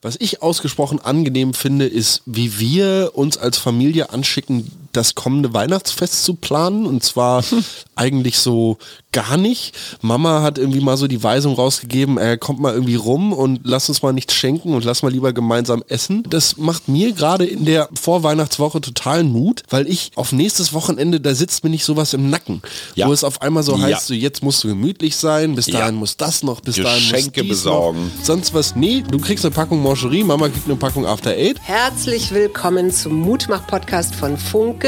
Was ich ausgesprochen angenehm finde, ist, wie wir uns als Familie anschicken, das kommende Weihnachtsfest zu planen. Und zwar eigentlich so gar nicht. Mama hat irgendwie mal so die Weisung rausgegeben, er kommt mal irgendwie rum und lass uns mal nichts schenken und lass mal lieber gemeinsam essen. Das macht mir gerade in der Vorweihnachtswoche totalen Mut, weil ich auf nächstes Wochenende, da sitzt mir nicht sowas im Nacken. Ja. Wo es auf einmal so Ja. heißt, so jetzt musst du gemütlich sein, bis Ja. dahin muss das noch, bis dahin muss Geschenke dies besorgen. Noch, sonst was. Nee, du kriegst eine Packung Mancherie, Mama kriegt eine Packung After Eight. Herzlich willkommen zum Mutmach-Podcast von Funke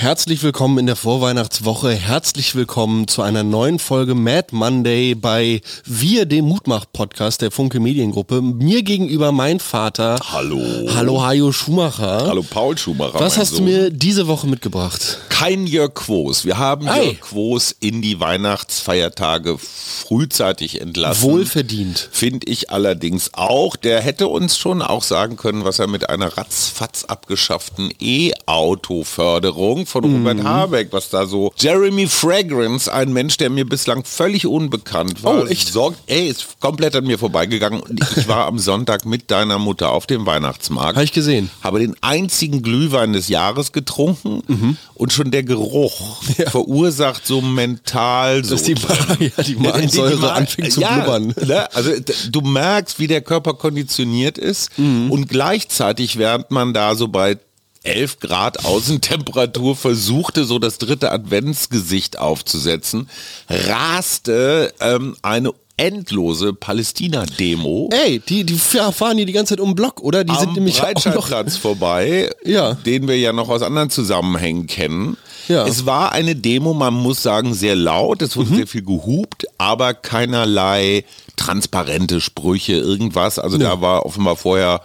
Herzlich willkommen in der Vorweihnachtswoche. Herzlich willkommen zu einer neuen Folge Mad Monday bei Wir, dem Mutmach-Podcast der Funke Mediengruppe. Mir gegenüber mein Vater. Hallo. Hallo Hajo Schumacher. Hallo Paul Schumacher. Was hast du Sohn. mir diese Woche mitgebracht? Kein Jörg Quos. Wir haben Ei. Jörg Quos in die Weihnachtsfeiertage frühzeitig entlassen. Wohlverdient. Finde ich allerdings auch. Der hätte uns schon auch sagen können, was er mit einer ratzfatz abgeschafften E-Auto-Förderung von Mhm. Robert Habeck, was da so. Jeremy Fragrance, ein Mensch, der mir bislang völlig unbekannt war. Oh, echt? Sorgt, ey, ist komplett an mir vorbeigegangen. Und Ich war am Sonntag mit deiner Mutter auf dem Weihnachtsmarkt. Habe ich gesehen. Habe den einzigen Glühwein des Jahres getrunken Mhm. und schon der Geruch verursacht so mental so. Dass die, ja, die Magensäure Ma- anfängt zu ja, blubbern. Ne? Also du merkst, wie der Körper konditioniert ist Mhm. und gleichzeitig, während man da so bei 11 Grad Außentemperatur versuchte, so das dritte Adventsgesicht aufzusetzen, raste ähm, eine endlose Palästina-Demo Ey, die, die fahren hier die ganze Zeit um den Block, oder? Die sind nämlich auch noch... Breitscheidplatz vorbei, Ja. den wir ja noch aus anderen Zusammenhängen kennen. Ja. Es war eine Demo, man muss sagen, sehr laut, es Mhm. wurde sehr viel gehupt, aber keinerlei transparente Sprüche, irgendwas. Also da war offenbar vorher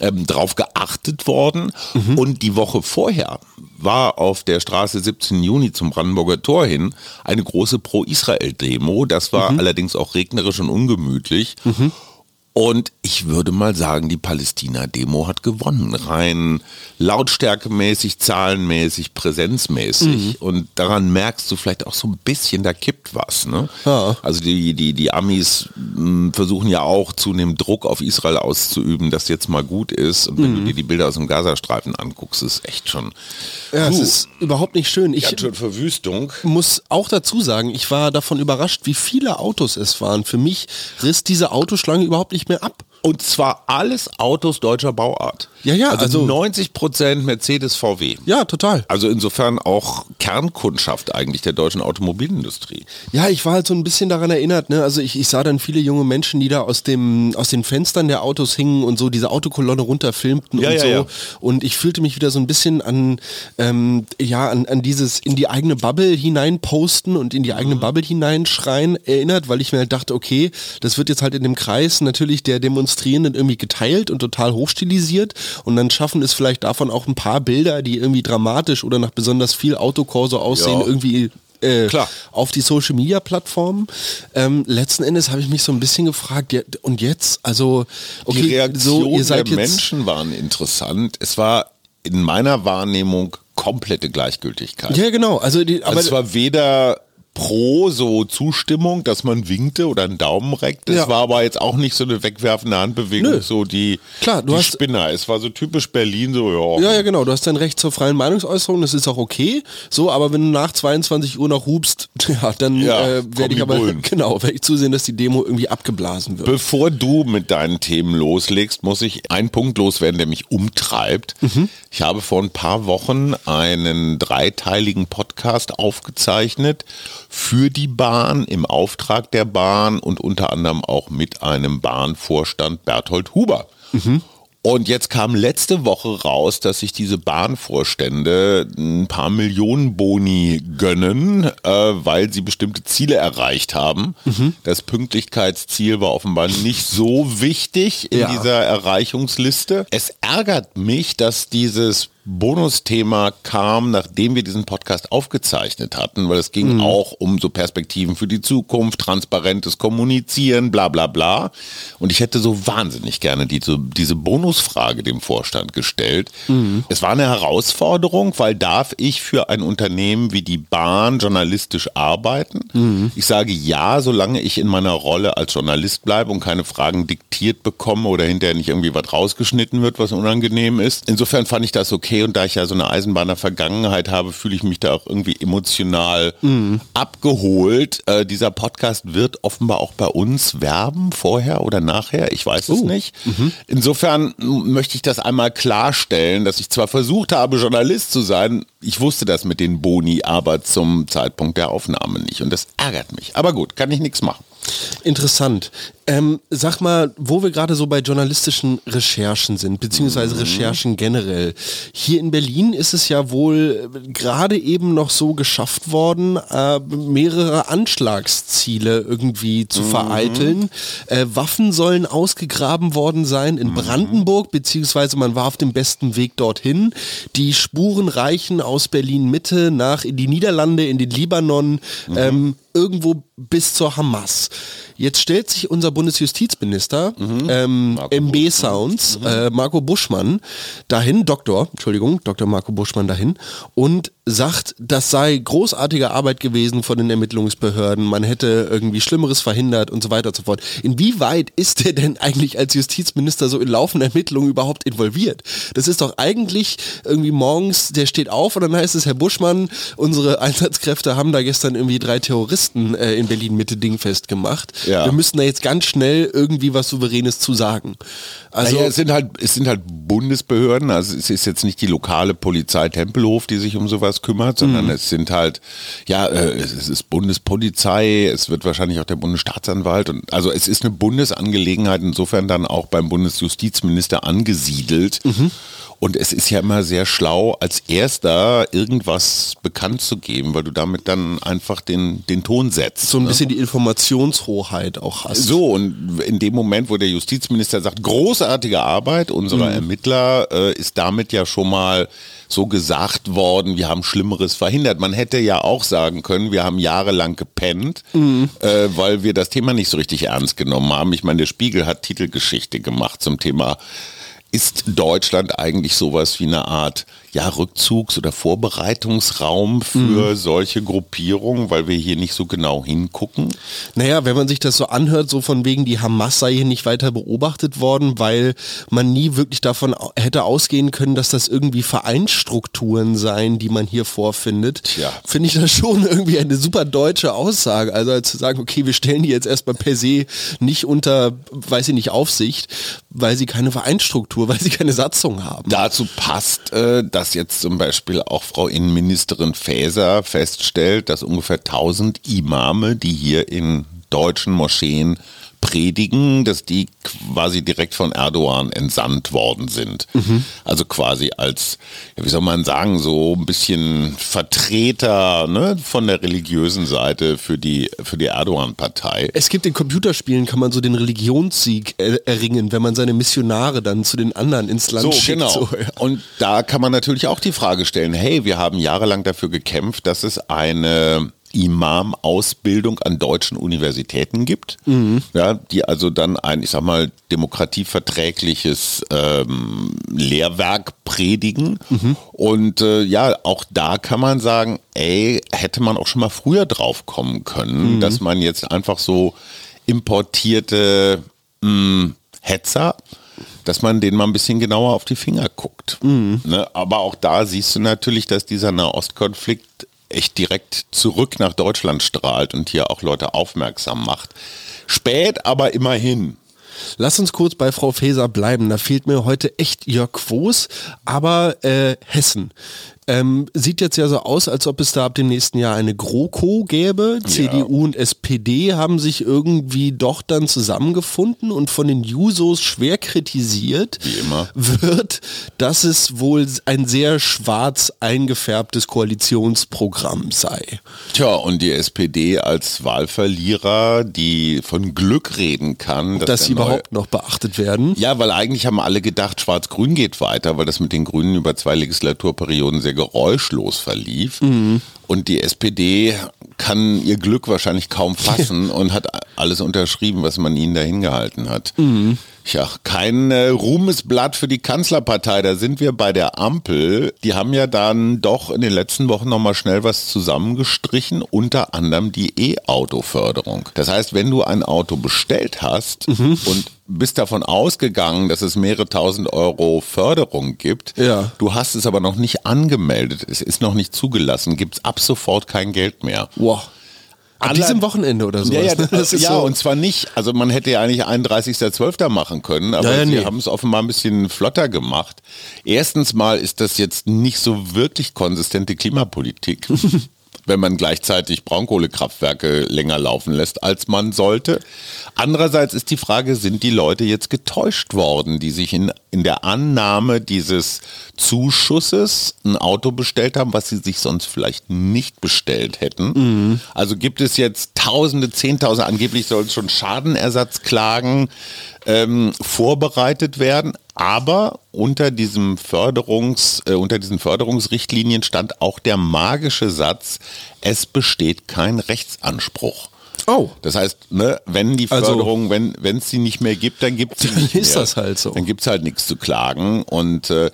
ähm, drauf geachtet worden. Mhm. Und die Woche vorher war auf der Straße 17 Juni zum Brandenburger Tor hin eine große Pro-Israel-Demo. Das war Mhm. allerdings auch regnerisch und ungemütlich. Und ich würde mal sagen, die Palästina-Demo hat gewonnen. Rein lautstärkemäßig, zahlenmäßig, präsenzmäßig. Und daran merkst du vielleicht auch so ein bisschen, da kippt was. Ne? Ja. Also die, die, die Amis mh, versuchen ja auch zunehmend Druck auf Israel auszuüben, dass jetzt mal gut ist. Und wenn du dir die Bilder aus dem Gazastreifen anguckst, ist echt schon, Ja, es ist überhaupt nicht schön. Ich schön Verwüstung. muss auch dazu sagen, ich war davon überrascht, wie viele Autos es waren. Für mich riss diese Autoschlange überhaupt nicht mehr ab. Und zwar alles Autos deutscher Bauart. Ja, ja, also, also- 90 Prozent Mercedes VW. Ja, total. Also insofern auch Kernkundschaft eigentlich der deutschen Automobilindustrie. Ja, ich war halt so ein bisschen daran erinnert, ne? Also ich, ich sah dann viele junge Menschen, die da aus dem aus den Fenstern der Autos hingen und so diese Autokolonne runterfilmten Ja, und ja, so. ja. Und ich fühlte mich wieder so ein bisschen an ähm, ja an, an dieses in die eigene Bubble hineinposten und in die eigene Mhm. Bubble hineinschreien erinnert, weil ich mir halt dachte, okay, das wird jetzt halt in dem Kreis natürlich der Demonstrierenden irgendwie geteilt und total hochstilisiert und dann schaffen es vielleicht davon auch ein paar Bilder, die irgendwie dramatisch oder nach besonders viel Autokorso aussehen, Ja. irgendwie äh, Klar. auf die Social Media Plattformen. Ähm, letzten Endes habe ich mich so ein bisschen gefragt, ja, und jetzt? Also, okay, die Reaktion so, ihr seid der. Menschen waren interessant. Es war in meiner Wahrnehmung komplette Gleichgültigkeit. Ja, genau. Also, die, aber also es war weder pro so Zustimmung, dass man winkte oder einen Daumen reckte. Ja. Es war aber jetzt auch nicht so eine wegwerfende Handbewegung, Nö. so die, Klar, du die hast- Spinner. Es war so typisch Berlin, so ja. ja, ja, genau. Du hast dein Recht zur freien Meinungsäußerung, das ist auch okay. So, aber wenn du nach 22 Uhr noch hubst, ja, dann Ja, äh, werde ich aber, Bullen. genau, werde ich zusehen, dass die Demo irgendwie abgeblasen wird. Bevor du mit deinen Themen loslegst, muss ich einen Punkt loswerden, der mich umtreibt. Mhm. Ich habe vor ein paar Wochen einen dreiteiligen Podcast aufgezeichnet für die Bahn, im Auftrag der Bahn und unter anderem auch mit einem Bahnvorstand Berthold Huber. Mhm. Und jetzt kam letzte Woche raus, dass sich diese Bahnvorstände ein paar Millionen Boni gönnen, äh, weil sie bestimmte Ziele erreicht haben. Mhm. Das Pünktlichkeitsziel war offenbar nicht so wichtig in Ja. dieser Erreichungsliste. Es ärgert mich, dass dieses Bonusthema kam, nachdem wir diesen Podcast aufgezeichnet hatten, weil es ging mhm. auch um so Perspektiven für die Zukunft, transparentes Kommunizieren, bla bla bla. Und ich hätte so wahnsinnig gerne diese, diese Bonusfrage dem Vorstand gestellt. Mhm. Es war eine Herausforderung, weil darf ich für ein Unternehmen wie die Bahn journalistisch arbeiten? Mhm. Ich sage ja, solange ich in meiner Rolle als Journalist bleibe und keine Fragen diktiert bekomme oder hinterher nicht irgendwie was rausgeschnitten wird, was unangenehm ist. Insofern fand ich das okay und da ich ja so eine Eisenbahner Vergangenheit habe, fühle ich mich da auch irgendwie emotional mhm. abgeholt. Äh, dieser Podcast wird offenbar auch bei uns werben, vorher oder nachher, ich weiß es uh. nicht. Mhm. Insofern möchte ich das einmal klarstellen, dass ich zwar versucht habe, Journalist zu sein, ich wusste das mit den Boni, aber zum Zeitpunkt der Aufnahme nicht und das ärgert mich. Aber gut, kann ich nichts machen. Interessant. Ähm, sag mal, wo wir gerade so bei journalistischen Recherchen sind, beziehungsweise mhm. Recherchen generell. Hier in Berlin ist es ja wohl gerade eben noch so geschafft worden, äh, mehrere Anschlagsziele irgendwie zu mhm. vereiteln. Äh, Waffen sollen ausgegraben worden sein in mhm. Brandenburg, beziehungsweise man war auf dem besten Weg dorthin. Die Spuren reichen aus Berlin Mitte nach in die Niederlande, in den Libanon. Mhm. Ähm, irgendwo bis zur Hamas. Jetzt stellt sich unser Bundesjustizminister mhm. ähm, MB Sounds, mhm. äh, Marco Buschmann, dahin, Doktor, Entschuldigung, Dr. Marco Buschmann dahin und sagt, das sei großartige Arbeit gewesen von den Ermittlungsbehörden, man hätte irgendwie Schlimmeres verhindert und so weiter und so fort. Inwieweit ist er denn eigentlich als Justizminister so in laufende Ermittlungen überhaupt involviert? Das ist doch eigentlich irgendwie morgens, der steht auf und dann heißt es, Herr Buschmann, unsere Einsatzkräfte haben da gestern irgendwie drei Terroristen äh, in Berlin Mitte dingfest gemacht. Ja. Wir müssen da jetzt ganz schnell irgendwie was Souveränes zu sagen. Also naja, es sind halt, es sind halt Bundesbehörden, also es ist jetzt nicht die lokale Polizei Tempelhof, die sich um sowas kümmert, sondern mhm. es sind halt, ja, äh, es ist Bundespolizei, es wird wahrscheinlich auch der Bundesstaatsanwalt und also es ist eine Bundesangelegenheit, insofern dann auch beim Bundesjustizminister angesiedelt. Mhm. Und es ist ja immer sehr schlau, als erster irgendwas bekannt zu geben, weil du damit dann einfach den, den Ton setzt. So ein ne? bisschen die Informationshoheit auch hast. So, und in dem Moment, wo der Justizminister sagt, großartige Arbeit unserer mhm. Ermittler, äh, ist damit ja schon mal so gesagt worden, wir haben Schlimmeres verhindert. Man hätte ja auch sagen können, wir haben jahrelang gepennt, mhm. äh, weil wir das Thema nicht so richtig ernst genommen haben. Ich meine, der Spiegel hat Titelgeschichte gemacht zum Thema ist Deutschland eigentlich sowas wie eine Art ja, Rückzugs- oder Vorbereitungsraum für mhm. solche Gruppierungen, weil wir hier nicht so genau hingucken? Naja, wenn man sich das so anhört, so von wegen, die Hamas sei hier nicht weiter beobachtet worden, weil man nie wirklich davon hätte ausgehen können, dass das irgendwie Vereinsstrukturen seien, die man hier vorfindet, finde ich das schon irgendwie eine super deutsche Aussage. Also zu sagen, okay, wir stellen die jetzt erstmal per se nicht unter, weiß ich nicht, Aufsicht, weil sie keine Vereinsstruktur, weil sie keine Satzung haben. Dazu passt, äh, dass jetzt zum Beispiel auch Frau Innenministerin Faeser feststellt, dass ungefähr 1000 Imame, die hier in deutschen Moscheen predigen, dass die quasi direkt von Erdogan entsandt worden sind. Mhm. Also quasi als, ja, wie soll man sagen, so ein bisschen Vertreter ne, von der religiösen Seite für die, für die Erdogan-Partei. Es gibt in Computerspielen, kann man so den Religionssieg er erringen, wenn man seine Missionare dann zu den anderen ins Land so, schickt. Genau. So, ja. Und da kann man natürlich auch die Frage stellen, hey, wir haben jahrelang dafür gekämpft, dass es eine Imam-Ausbildung an deutschen Universitäten gibt, mhm. ja, die also dann ein, ich sag mal, demokratieverträgliches ähm, Lehrwerk predigen. Mhm. Und äh, ja, auch da kann man sagen, ey, hätte man auch schon mal früher drauf kommen können, mhm. dass man jetzt einfach so importierte mh, hm, Hetzer dass man denen mal ein bisschen genauer auf die Finger guckt. Mhm. Ne? Aber auch da siehst du natürlich, dass dieser Nahostkonflikt echt direkt zurück nach Deutschland strahlt und hier auch Leute aufmerksam macht. Spät, aber immerhin. Lass uns kurz bei Frau Faeser bleiben. Da fehlt mir heute echt Jörg Quos, aber äh, Hessen. Ähm, sieht jetzt ja so aus, als ob es da ab dem nächsten Jahr eine GroKo gäbe. CDU und SPD haben sich irgendwie doch dann zusammengefunden und von den Jusos schwer kritisiert Wie immer. wird, dass es wohl ein sehr schwarz eingefärbtes Koalitionsprogramm sei. Tja, und die SPD als Wahlverlierer, die von Glück reden kann, Dass sie der neue- überhaupt noch beachtet werden. Ja, weil eigentlich haben alle gedacht, Schwarz-Grün geht weiter, weil das mit den Grünen über zwei Legislaturperioden sehr geräuschlos verlief. Und die SPD kann ihr Glück wahrscheinlich kaum fassen und hat alles unterschrieben, was man ihnen dahin gehalten hat. Ja, kein äh, Ruhmesblatt für die Kanzlerpartei. Da sind wir bei der Ampel. Die haben ja dann doch in den letzten Wochen nochmal schnell was zusammengestrichen, unter anderem die E-Auto-Förderung. Das heißt, wenn du ein Auto bestellt hast und bist davon ausgegangen, dass es mehrere tausend Euro Förderung gibt, Ja. du hast es aber noch nicht angemeldet, es ist noch nicht zugelassen, gibt es ab sofort kein Geld mehr. Wow. Aller- diesem Wochenende oder so. Ja, ja, Das ist ja so. und zwar nicht, also man hätte ja eigentlich 31.12. machen können, aber Ja, ja, sie nee. haben es offenbar ein bisschen flotter gemacht. Erstens mal ist das jetzt nicht so wirklich konsistente Klimapolitik. wenn man gleichzeitig Braunkohlekraftwerke länger laufen lässt, als man sollte. Andererseits ist die Frage, sind die Leute jetzt getäuscht worden, die sich in, in der Annahme dieses Zuschusses ein Auto bestellt haben, was sie sich sonst vielleicht nicht bestellt hätten? Also gibt es jetzt Tausende, Zehntausende, angeblich soll es schon Schadenersatzklagen ähm, vorbereitet werden. Aber unter diesem Förderungs, äh, unter diesen Förderungsrichtlinien stand auch der magische Satz, es besteht kein Rechtsanspruch. Oh. Das heißt, ne, wenn die Also- Förderung, wenn wenn es sie nicht mehr gibt, dann gibt es nicht ist mehr. das halt so. Dann gibt es halt nichts zu klagen. Und äh,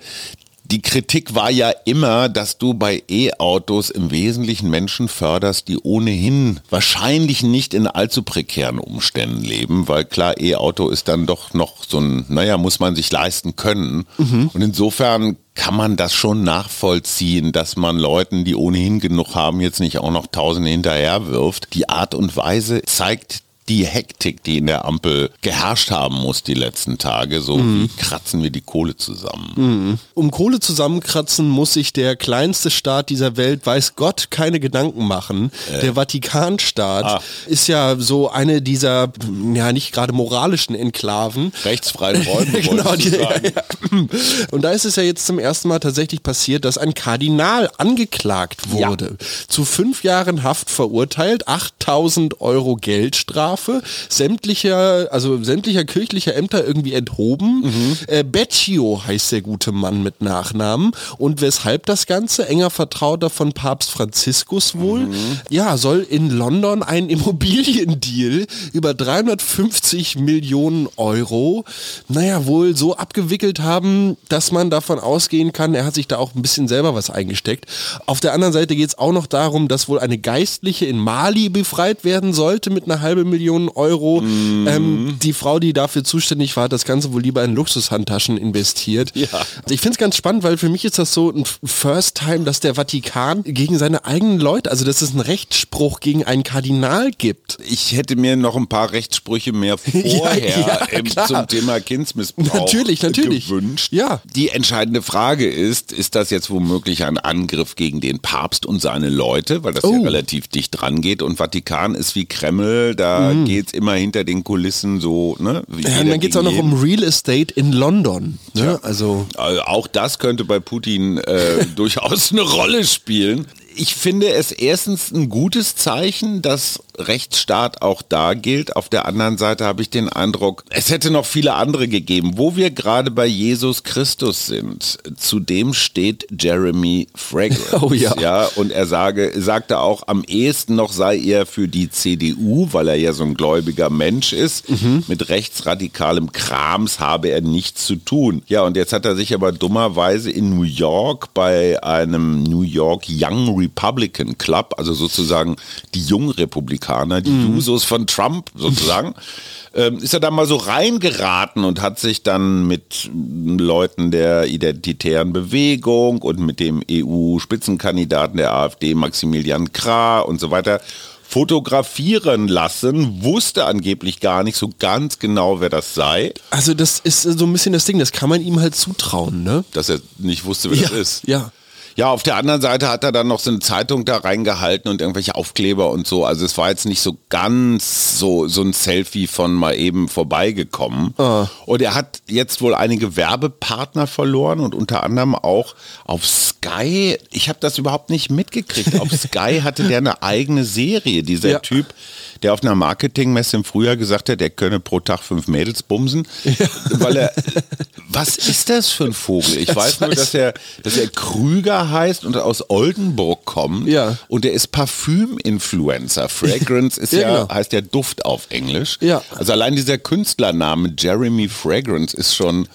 die Kritik war ja immer, dass du bei E-Autos im Wesentlichen Menschen förderst, die ohnehin wahrscheinlich nicht in allzu prekären Umständen leben, weil klar, E-Auto ist dann doch noch so ein, naja, muss man sich leisten können. Mhm. Und insofern kann man das schon nachvollziehen, dass man Leuten, die ohnehin genug haben, jetzt nicht auch noch Tausende hinterher wirft. Die Art und Weise zeigt die Hektik, die in der Ampel geherrscht haben muss die letzten Tage. So wie kratzen wir die Kohle zusammen. Um Kohle zusammenkratzen muss sich der kleinste Staat dieser Welt, weiß Gott, keine Gedanken machen. Der Vatikanstaat Ah. ist ja so eine dieser, ja nicht gerade moralischen Enklaven. Rechtsfreien Räume, genau, die, ja, ja. Und da ist es ja jetzt zum ersten Mal tatsächlich passiert, dass ein Kardinal angeklagt wurde. Zu fünf Jahren Haft verurteilt, 8000 Euro Geldstrafe, sämtlicher, also sämtlicher kirchlicher Ämter irgendwie enthoben. Mhm. Äh, Beccio heißt der gute Mann mit Nachnamen. Und weshalb das Ganze? Enger Vertrauter von Papst Franziskus wohl. Mhm. Ja, soll in London ein Immobiliendeal über 350 Millionen Euro, naja, wohl so abgewickelt haben, dass man davon ausgehen kann, er hat sich da auch ein bisschen selber was eingesteckt. Auf der anderen Seite geht es auch noch darum, dass wohl eine Geistliche in Mali befreit werden sollte mit einer halben Million Euro. Ähm, die Frau, die dafür zuständig war, hat das Ganze wohl lieber in Luxushandtaschen investiert. Ja. Ich finde es ganz spannend, weil für mich ist das so ein First Time, dass der Vatikan gegen seine eigenen Leute, also dass es einen Rechtsspruch gegen einen Kardinal gibt. Ich hätte mir noch ein paar Rechtssprüche mehr vorher ja, im- klar. zum Thema Kindsmissbrauch Natürlich, natürlich. gewünscht. Ja. Die entscheidende Frage ist, ist das jetzt womöglich ein Angriff gegen den Papst und seine Leute, weil das ja Oh. relativ dicht dran geht und Vatikan ist wie Kreml, da geht's immer hinter den Kulissen so, ne? Ja, dann geht es auch noch jeden. um Real Estate in London. Ne? Also Also auch das könnte bei Putin äh, durchaus eine Rolle spielen. Ich finde es erstens ein gutes Zeichen, dass Rechtsstaat auch da gilt. Auf der anderen Seite habe ich den Eindruck, es hätte noch viele andere gegeben. Wo wir gerade bei Jesus Christus sind, zu dem steht Jeremy Fragrance. Oh ja. ja und er sage, sagte auch, am ehesten noch sei er für die CDU, weil er ja so ein gläubiger Mensch ist. Mit rechtsradikalem Krams habe er nichts zu tun. Ja, und jetzt hat er sich aber dummerweise in New York bei einem New York Young Republican Club, also sozusagen die Jungrepublikaner, die Jusos von Trump sozusagen, ähm, ist er da mal so reingeraten und hat sich dann mit Leuten der identitären Bewegung und mit dem EU-Spitzenkandidaten der AfD, Maximilian Krah und so weiter, fotografieren lassen, wusste angeblich gar nicht so ganz genau, wer das sei, Also das ist so ein bisschen das Ding, das kann man ihm halt zutrauen, ne? dass er nicht wusste, wer ja, das ist. ja. Ja, auf der anderen Seite hat er dann noch so eine Zeitung da reingehalten und irgendwelche Aufkleber und so. Also es war jetzt nicht so ganz so, so ein Selfie von mal eben vorbeigekommen. Ah. Und er hat jetzt wohl einige Werbepartner verloren und unter anderem auch auf Sky. Ich habe das überhaupt nicht mitgekriegt. Auf Sky hatte der eine eigene Serie, dieser Ja. Typ, der auf einer Marketingmesse im Frühjahr gesagt hat, der könne pro Tag fünf Mädels bumsen. Weil er, was ist das für ein Vogel? Ich Das weiß nur, dass er, dass er Krüger heißt und aus Oldenburg kommt. Ja. Und der ist Parfüm-Influencer. Fragrance ist Ja, ja, genau. heißt ja Duft auf Englisch. Ja. Also allein dieser Künstlername Jeremy Fragrance ist schon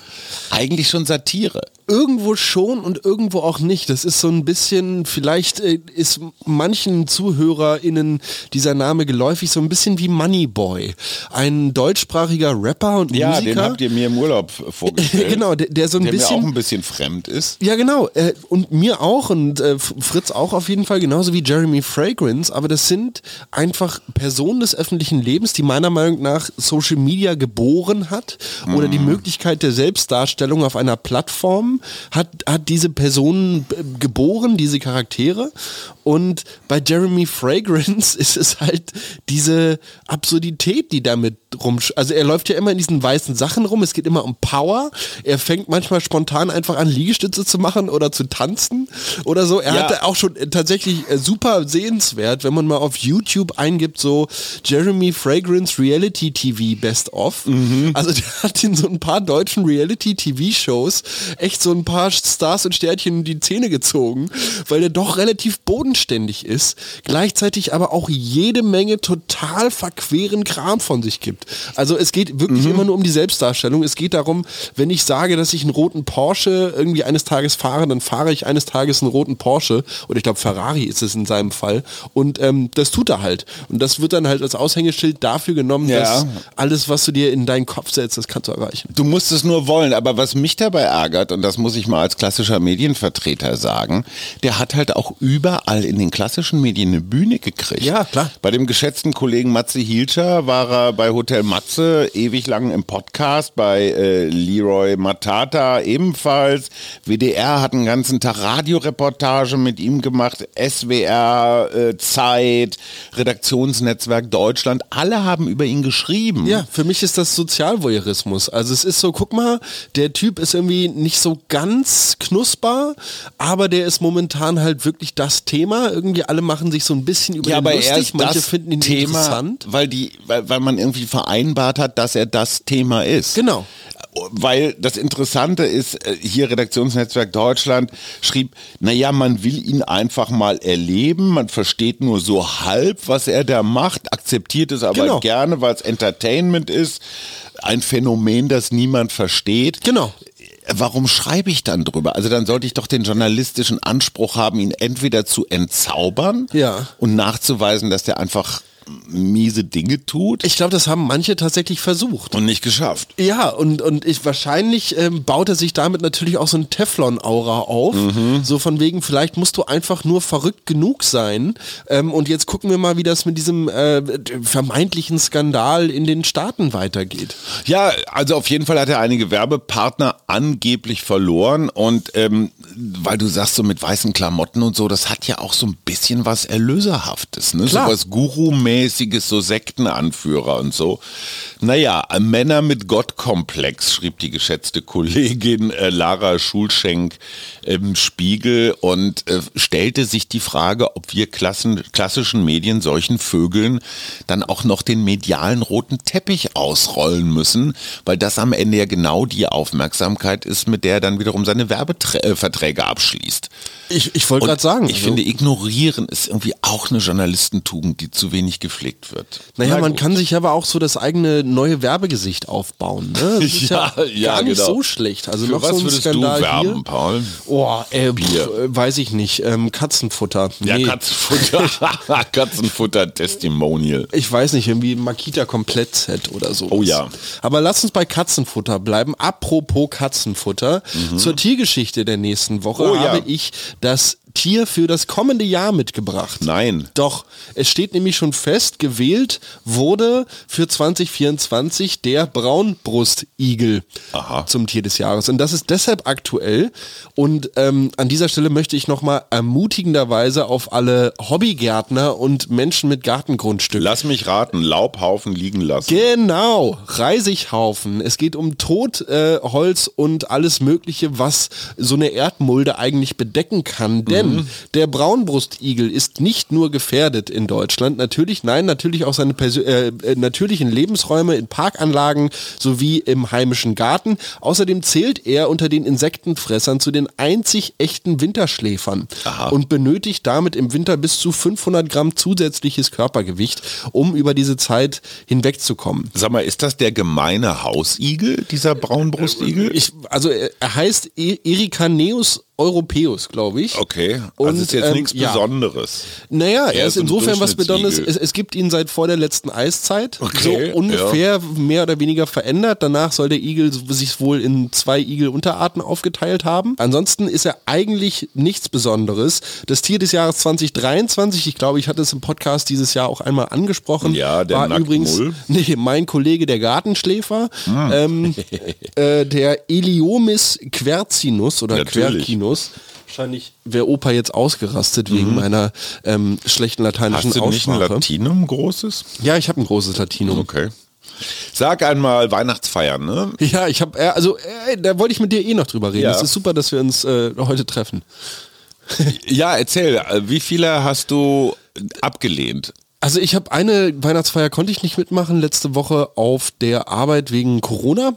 eigentlich schon Satire. Irgendwo schon und irgendwo auch nicht. Das ist so ein bisschen, vielleicht äh, ist manchen ZuhörerInnen dieser Name geläufig, so ein bisschen wie Moneyboy. Ein deutschsprachiger Rapper und Ja, Musiker. den habt ihr mir im Urlaub vorgestellt. Genau, der- der so ein der bisschen- mir auch ein bisschen fremd ist. Ja, genau. Äh, und mir auch und äh, Fritz auch auf jeden Fall, genauso wie Jeremy Fragrance. Aber das sind einfach Personen des öffentlichen Lebens, die meiner Meinung nach Social Media geboren hat oder die Möglichkeit der Selbstdarstellung auf einer Plattform hat, hat diese Personen äh, geboren, diese Charaktere. Und bei Jeremy Fragrance ist es halt diese Absurdität, die damit rum. Also er läuft ja immer in diesen weißen Sachen rum. Es geht immer um Power. Er fängt manchmal spontan einfach an, Liegestütze zu machen oder zu tanzen oder so. Er Ja. hatte auch schon äh, tatsächlich äh, super sehenswert, wenn man mal auf YouTube eingibt, so Jeremy Fragrance Reality TV Best of. Also der hat in so ein paar deutschen Reality TV Shows echt so ein paar Stars und Sternchen in die Zähne gezogen, weil der doch relativ bodenständig ist, gleichzeitig aber auch jede Menge total verqueren Kram von sich gibt. Also es geht wirklich immer nur um die Selbstdarstellung. Es geht darum, wenn ich sage, dass ich einen roten Porsche irgendwie eines Tages fahre, dann fahre ich eines Tages einen roten Porsche oder ich glaube Ferrari ist es in seinem Fall und ähm, das tut er halt und das wird dann halt als Aushängeschild dafür genommen, Ja. dass alles, was du dir in deinen Kopf setzt, das kannst du erreichen. Du musst es nur wollen, aber was mich dabei ärgert, und das muss ich mal als klassischer Medienvertreter sagen, der hat halt auch überall in den klassischen Medien eine Bühne gekriegt. Ja, klar. Bei dem geschätzten Kollegen Matze Hielscher war er bei Hotel Matze ewig lang im Podcast, bei äh, Leroy Matata ebenfalls. WDR hat einen ganzen Tag Radioreportage mit ihm gemacht, SWR, äh, Zeit, Redaktionsnetzwerk Deutschland, alle haben über ihn geschrieben. Ja, für mich ist das Sozialvoyeurismus. Also es ist so, guck mal, der Typ ist irgendwie nicht so ganz knusper, aber der ist momentan halt wirklich das Thema. Irgendwie alle machen sich so ein bisschen über Ja, aber lustig, er ist manche das finden ihn Thema, interessant. weil die, weil, weil man irgendwie vereinbart hat, dass er das Thema ist. Genau. Weil das Interessante ist, äh, hier Redaktionsnetzwerk Deutschland schrieb, naja, man will ihn einfach mal erleben, man versteht nur so halb, was er da macht, akzeptiert es aber Genau. gerne, weil es Entertainment ist, ein Phänomen, das niemand versteht. Genau. Warum schreibe ich dann drüber? Also dann sollte ich doch den journalistischen Anspruch haben, ihn entweder zu entzaubern Ja. und nachzuweisen, dass der einfach miese Dinge tut Ich glaube, das haben manche tatsächlich versucht. und nicht geschafft. Ja, und, und ich wahrscheinlich ähm, baut er sich damit natürlich auch so ein Teflon-Aura auf. Mhm. So von wegen, vielleicht musst du einfach nur verrückt genug sein. Ähm, und jetzt gucken wir mal, wie das mit diesem äh, vermeintlichen Skandal in den Staaten weitergeht. Ja, also auf jeden Fall hat er einige Werbepartner angeblich verloren und ähm, weil du sagst so mit weißen Klamotten und so, das hat ja auch so ein bisschen was Erlöserhaftes, ne? Klar. So was Guru-mäßiges, so Sektenanführer und so. Naja, Männer mit Gottkomplex, schrieb die geschätzte Kollegin äh, Lara Schulschenk im Spiegel und äh, stellte sich die Frage, ob wir Klassen, klassischen Medien solchen Vögeln dann auch noch den medialen roten Teppich ausrollen müssen, weil das am Ende ja genau die Aufmerksamkeit ist, mit der er dann wiederum seine Werbeverträge abschließt. Ich, ich wollte gerade sagen. Ich also- finde, ignorieren ist irgendwie auch eine Journalistentugend, die zu wenig gepflegt wird. Naja, Na man kann sich aber auch so das eigene neue Werbegesicht aufbauen. Ne? Das ist ja, Ja, ja, gar nicht genau. so schlecht. Also Für noch was so ein würdest Skandal du werben, hier. Paul? Oh, äh, Bier. pf, äh, weiß ich nicht. Ähm, Katzenfutter. Ja, Nee. Katzenfutter, Katzenfutter Testimonial. Ich weiß nicht, irgendwie Makita Komplettset oder so. Oh ja. Aber lass uns bei Katzenfutter bleiben. Apropos Katzenfutter. Zur Tiergeschichte der nächsten Woche Mhm. Oh ja. habe ich das Tier für das kommende Jahr mitgebracht. Nein. Doch, es steht nämlich schon fest, gewählt wurde für 2024 der Braunbrustigel Aha. zum Tier des Jahres. Und das ist deshalb aktuell. Und ähm, an dieser Stelle möchte ich nochmal ermutigenderweise auf alle Hobbygärtner und Menschen mit Gartengrundstücken Lass mich raten, Laubhaufen liegen lassen. Genau, Reisighaufen. Es geht um Totholz äh, und alles Mögliche, was so eine Erdmulde eigentlich bedecken kann. Denn Mhm. der Braunbrustigel ist nicht nur gefährdet in Deutschland, natürlich, nein, natürlich auch seine persö äh, äh, natürlichen Lebensräume in Parkanlagen sowie im heimischen Garten. Außerdem zählt er unter den Insektenfressern zu den einzig echten Winterschläfern Aha. und benötigt damit im Winter bis zu 500 Gramm zusätzliches Körpergewicht, um über diese Zeit hinwegzukommen. Sag mal, ist das der gemeine Hausigel, dieser Braunbrustigel? Ich, also er heißt E- Ericaneus europäus, glaube ich. Okay, also Und, ist jetzt ähm, nichts ja. Besonderes. Naja, er, Er ist insofern was Besonderes. Es, es gibt ihn seit vor der letzten Eiszeit. Okay, so ungefähr mehr oder weniger verändert. Danach soll der Igel sich wohl in zwei Igel-Unterarten aufgeteilt haben. Ansonsten ist er eigentlich nichts Besonderes. Das Tier des Jahres 2023, ich glaube, ich hatte es im Podcast dieses Jahr auch einmal angesprochen. Ja, der war Nacktmull. übrigens nee, mein Kollege der Gartenschläfer, Ah. ähm, äh, der Eliomis quercinus oder Natürlich. Quercinus. Wahrscheinlich wäre Opa jetzt ausgerastet wegen meiner ähm, schlechten lateinischen Mhm. Hast du nicht ein Aussprache. Latinum großes? ja, ich habe ein großes Latinum. Okay. Sag einmal Weihnachtsfeiern, ne? Ja, ich habe, äh, also äh, da wollte ich mit dir eh noch drüber reden. Ja. Es ist super, dass wir uns äh, heute treffen. Ja, erzähl, äh, wie viele hast du abgelehnt? Also ich habe eine Weihnachtsfeier konnte ich nicht mitmachen letzte Woche auf der Arbeit wegen Corona.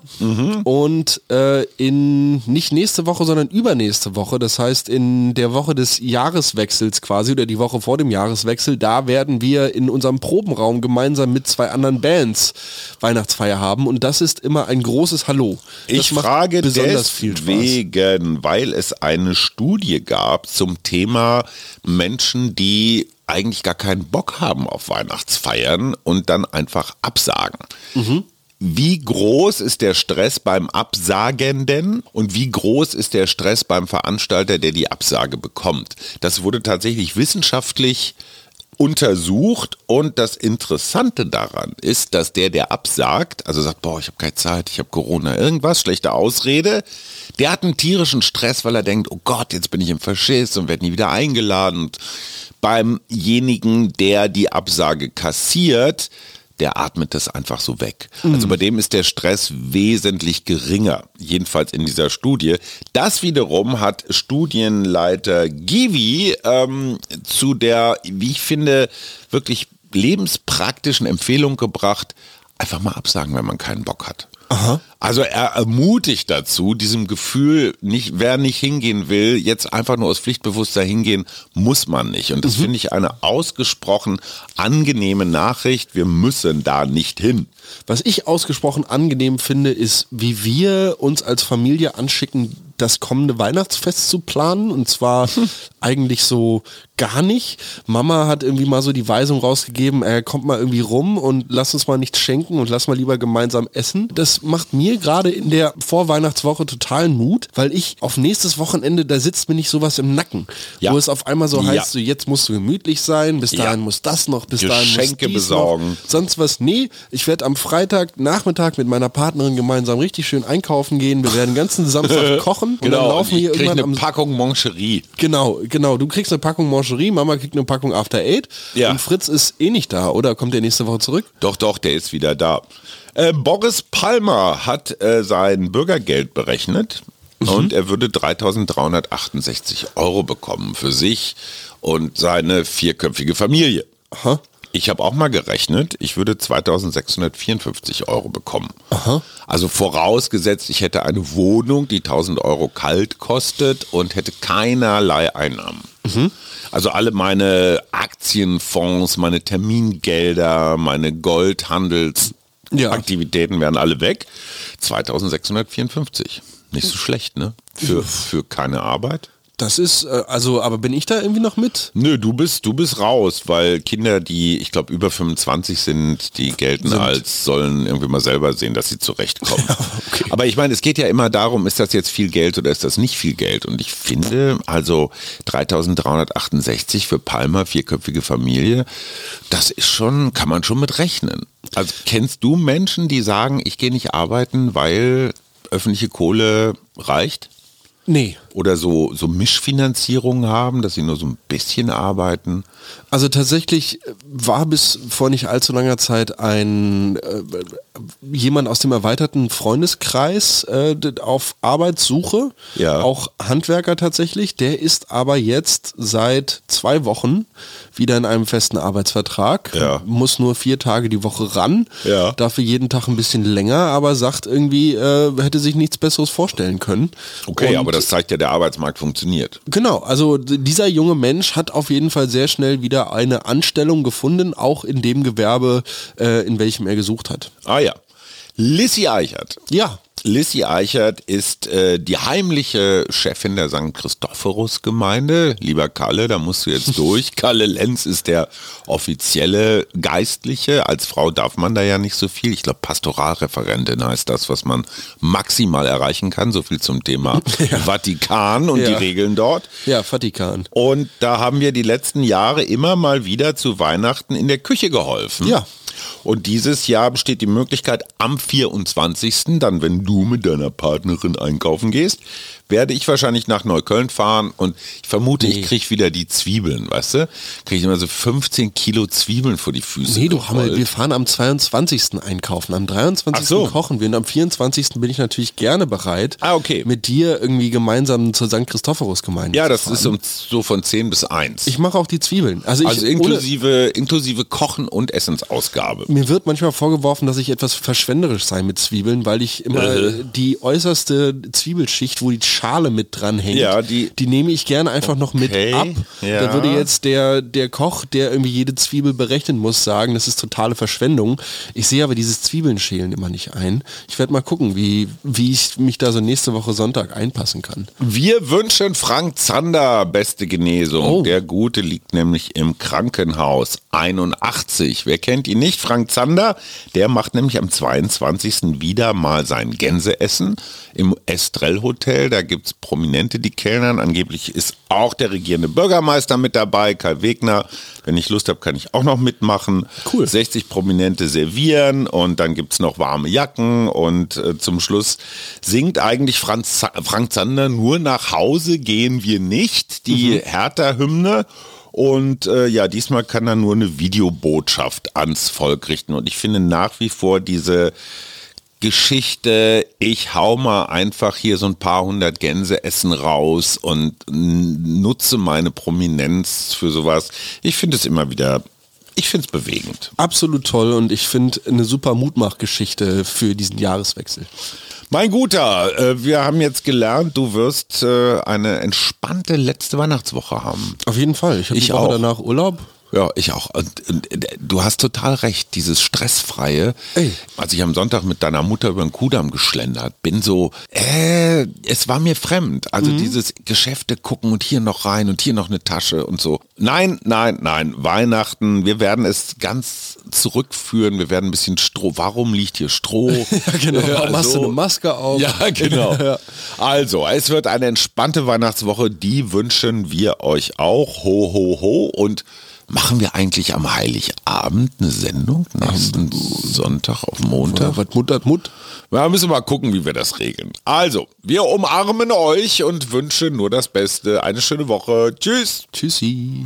Und äh, in nicht nächste Woche, sondern übernächste Woche, das heißt in der Woche des Jahreswechsels quasi oder die Woche vor dem Jahreswechsel, da werden wir in unserem Probenraum gemeinsam mit zwei anderen Bands Weihnachtsfeier haben. Und das ist immer ein großes Hallo. Das Ich frage besonders deswegen, weil es eine Studie gab zum Thema Menschen, die eigentlich gar keinen Bock haben auf Weihnachtsfeiern und dann einfach absagen. Mhm. Wie groß ist der Stress beim Absagenden und wie groß ist der Stress beim Veranstalter, der die Absage bekommt? Das wurde tatsächlich wissenschaftlich untersucht und das Interessante daran ist, dass der, der absagt, also sagt, boah, ich habe keine Zeit, ich habe Corona, irgendwas, schlechte Ausrede, der hat einen tierischen Stress, weil er denkt, oh Gott, jetzt bin ich im Verschiss und werde nie wieder eingeladen. Und beimjenigen, der die Absage kassiert, der atmet das einfach so weg. Also bei dem ist der Stress wesentlich geringer, jedenfalls in dieser Studie. Das wiederum hat Studienleiter Givi ähm, zu der, wie ich finde, wirklich lebenspraktischen Empfehlung gebracht, einfach mal absagen, wenn man keinen Bock hat. Also er ermutigt dazu, diesem Gefühl, nicht, wer nicht hingehen will, jetzt einfach nur aus Pflichtbewusstsein hingehen, muss man nicht. Und das finde ich eine ausgesprochen angenehme Nachricht. Wir müssen da nicht hin. Was ich ausgesprochen angenehm finde, ist, wie wir uns als Familie anschicken, das kommende Weihnachtsfest zu planen. Und zwar eigentlich so gar nicht. Mama hat irgendwie mal so die Weisung rausgegeben, er kommt mal irgendwie rum und lass uns mal nichts schenken und lass mal lieber gemeinsam essen. Das macht mir gerade in der Vorweihnachtswoche totalen Mut, weil ich auf nächstes Wochenende, da sitzt mir nicht sowas im Nacken. Ja. Wo es auf einmal so Ja. heißt, so jetzt musst du gemütlich sein, bis Ja. dahin muss das noch, bis dahin muss Geschenke dies besorgen. Noch sonst was. Nee, ich werde am Freitag Nachmittag mit meiner Partnerin gemeinsam richtig schön einkaufen gehen. Wir werden den ganzen Samstag kochen und dann laufen wir irgendwann eine am Packung Moncherie. Genau, genau. Du kriegst eine Packung Mancherie, Mama kriegt eine Packung After Eight Ja. und Fritz ist eh nicht da, oder? Kommt der nächste Woche zurück? Doch, doch, der ist wieder da. Äh, Boris Palmer hat äh, sein Bürgergeld berechnet und er würde 3.368 Euro bekommen für sich und seine vierköpfige Familie. Aha. Ich habe auch mal gerechnet, ich würde 2654 Euro bekommen. Also vorausgesetzt, ich hätte eine Wohnung, die 1000 Euro kalt kostet und hätte keinerlei Einnahmen. Also alle meine Aktienfonds, meine Termingelder, meine Goldhandelsaktivitäten wären alle weg. 2654. Nicht so schlecht, ne? Für, für keine Arbeit. Das ist, äh, also, aber bin ich da irgendwie noch mit? Nö, du bist, du bist raus, weil Kinder, die, ich glaube, über 25 sind, die gelten Sind. als, sollen irgendwie mal selber sehen, dass sie zurechtkommen. Aber ich meine, es geht ja immer darum, ist das jetzt viel Geld oder ist das nicht viel Geld? Und ich finde, also 3368 für Palmer, vierköpfige Familie, das ist schon, kann man schon mit rechnen. Also kennst du Menschen, die sagen, ich gehe nicht arbeiten, weil öffentliche Kohle reicht? Nee. Oder so, so Mischfinanzierungen haben, dass sie nur so ein bisschen arbeiten. Also tatsächlich war bis vor nicht allzu langer Zeit ein äh, jemand aus dem erweiterten Freundeskreis äh, auf Arbeitssuche, Ja. auch Handwerker tatsächlich. Der ist aber jetzt seit zwei Wochen wieder in einem festen Arbeitsvertrag, Ja. muss nur vier Tage die Woche ran, Ja. dafür jeden Tag ein bisschen länger, aber sagt irgendwie, äh, hätte sich nichts Besseres vorstellen können. Okay, Und aber das zeigt ja, der Arbeitsmarkt funktioniert. Genau, also dieser junge Mensch hat auf jeden Fall sehr schnell wieder eine Anstellung gefunden, auch in dem Gewerbe, äh, in welchem er gesucht hat. Ah ja. Lissy Eichert. Ja, Lissy Eichert ist äh, die heimliche Chefin der St. Christophorus-Gemeinde. Lieber Kalle, da musst du jetzt durch. Kalle Lenz ist der offizielle Geistliche. Als Frau darf man da ja nicht so viel. Ich glaube, Pastoralreferentin heißt das, was man maximal erreichen kann. So viel zum Thema Vatikan und Ja. die Regeln dort. ja, Vatikan. Und da haben wir die letzten Jahre immer mal wieder zu Weihnachten in der Küche geholfen. Ja. Und dieses Jahr besteht die Möglichkeit, am 24., dann wenn du mit deiner Partnerin einkaufen gehst, werde ich wahrscheinlich nach Neukölln fahren und ich vermute, ich kriege wieder die Zwiebeln, weißt du? Kriege ich immer so 15 Kilo Zwiebeln vor die Füße. Nee, du Hammel, wir fahren am 22. einkaufen, am 23. Ach so. kochen wir und am 24. bin ich natürlich gerne bereit, Ah, okay. mit dir irgendwie gemeinsam zur St. Christophorus-Gemeinde Ja, zu das ist um, so von 10 bis 1. Ich mache auch die Zwiebeln. Also, also inklusive, inklusive Kochen und Essensausgabe. Mir wird manchmal vorgeworfen, dass ich etwas verschwenderisch sei mit Zwiebeln, weil ich immer Äh. die äußerste Zwiebelschicht, wo die Schale mit dran hängt, Ja, die- die nehme ich gerne einfach noch mit Okay, ab. ja. Da würde jetzt der, der Koch, der irgendwie jede Zwiebel berechnen muss, sagen, das ist totale Verschwendung. Ich sehe aber dieses Zwiebeln-Schälen immer nicht ein. Ich werde mal gucken, wie, wie ich mich da so nächste Woche Sonntag einpassen kann. Wir wünschen Frank Zander beste Genesung. Oh. Der Gute liegt nämlich im Krankenhaus 81. Wer kennt ihn nicht? Frank Zander, der macht nämlich am 22. wieder mal sein Gänseessen im Estrell Hotel. Da gibt es Prominente, die kellnern. Angeblich ist auch der regierende Bürgermeister mit dabei, Kai Wegner. Wenn ich Lust habe, kann ich auch noch mitmachen. Cool. 60 Prominente servieren und dann gibt es noch warme Jacken und äh, zum Schluss singt eigentlich Franz, Frank Zander nur nach Hause gehen wir nicht, die Hertha-Hymne. Und äh, ja, diesmal kann er nur eine Videobotschaft ans Volk richten. Und ich finde nach wie vor diese Geschichte, ich hau mal einfach hier so ein paar hundert Gänseessen raus und nutze meine Prominenz für sowas. Ich finde es immer wieder, ich finde es bewegend. Absolut toll und ich finde eine super Mutmachgeschichte für diesen Jahreswechsel. Mein Guter, äh, wir haben jetzt gelernt, du wirst äh, eine entspannte letzte Weihnachtswoche haben. Auf jeden Fall. Ich habe Ich die Woche auch. danach Urlaub. Ja, ich auch. Und, und, äh, du hast total recht, dieses Stressfreie. Ey. Als ich am Sonntag mit deiner Mutter über den Kudamm geschlendert bin, so, äh, es war mir fremd. Also dieses Geschäfte gucken und hier noch rein und hier noch eine Tasche und so. Nein, nein, nein. Weihnachten, wir werden es ganz zurückführen. Wir werden ein bisschen Stroh. Warum liegt hier Stroh? ja, genau. Warum hast du eine Maske auf? Ja, genau. Also, es wird eine entspannte Weihnachtswoche. Die wünschen wir euch auch. Ho, ho, ho. Und machen wir eigentlich am Heiligabend eine Sendung? Nächsten Sonntag auf Montag? Was muttert Mut? Ja, müssen wir mal gucken, wie wir das regeln. Also, wir umarmen euch und wünschen nur das Beste. Eine schöne Woche. Tschüss. Tschüssi.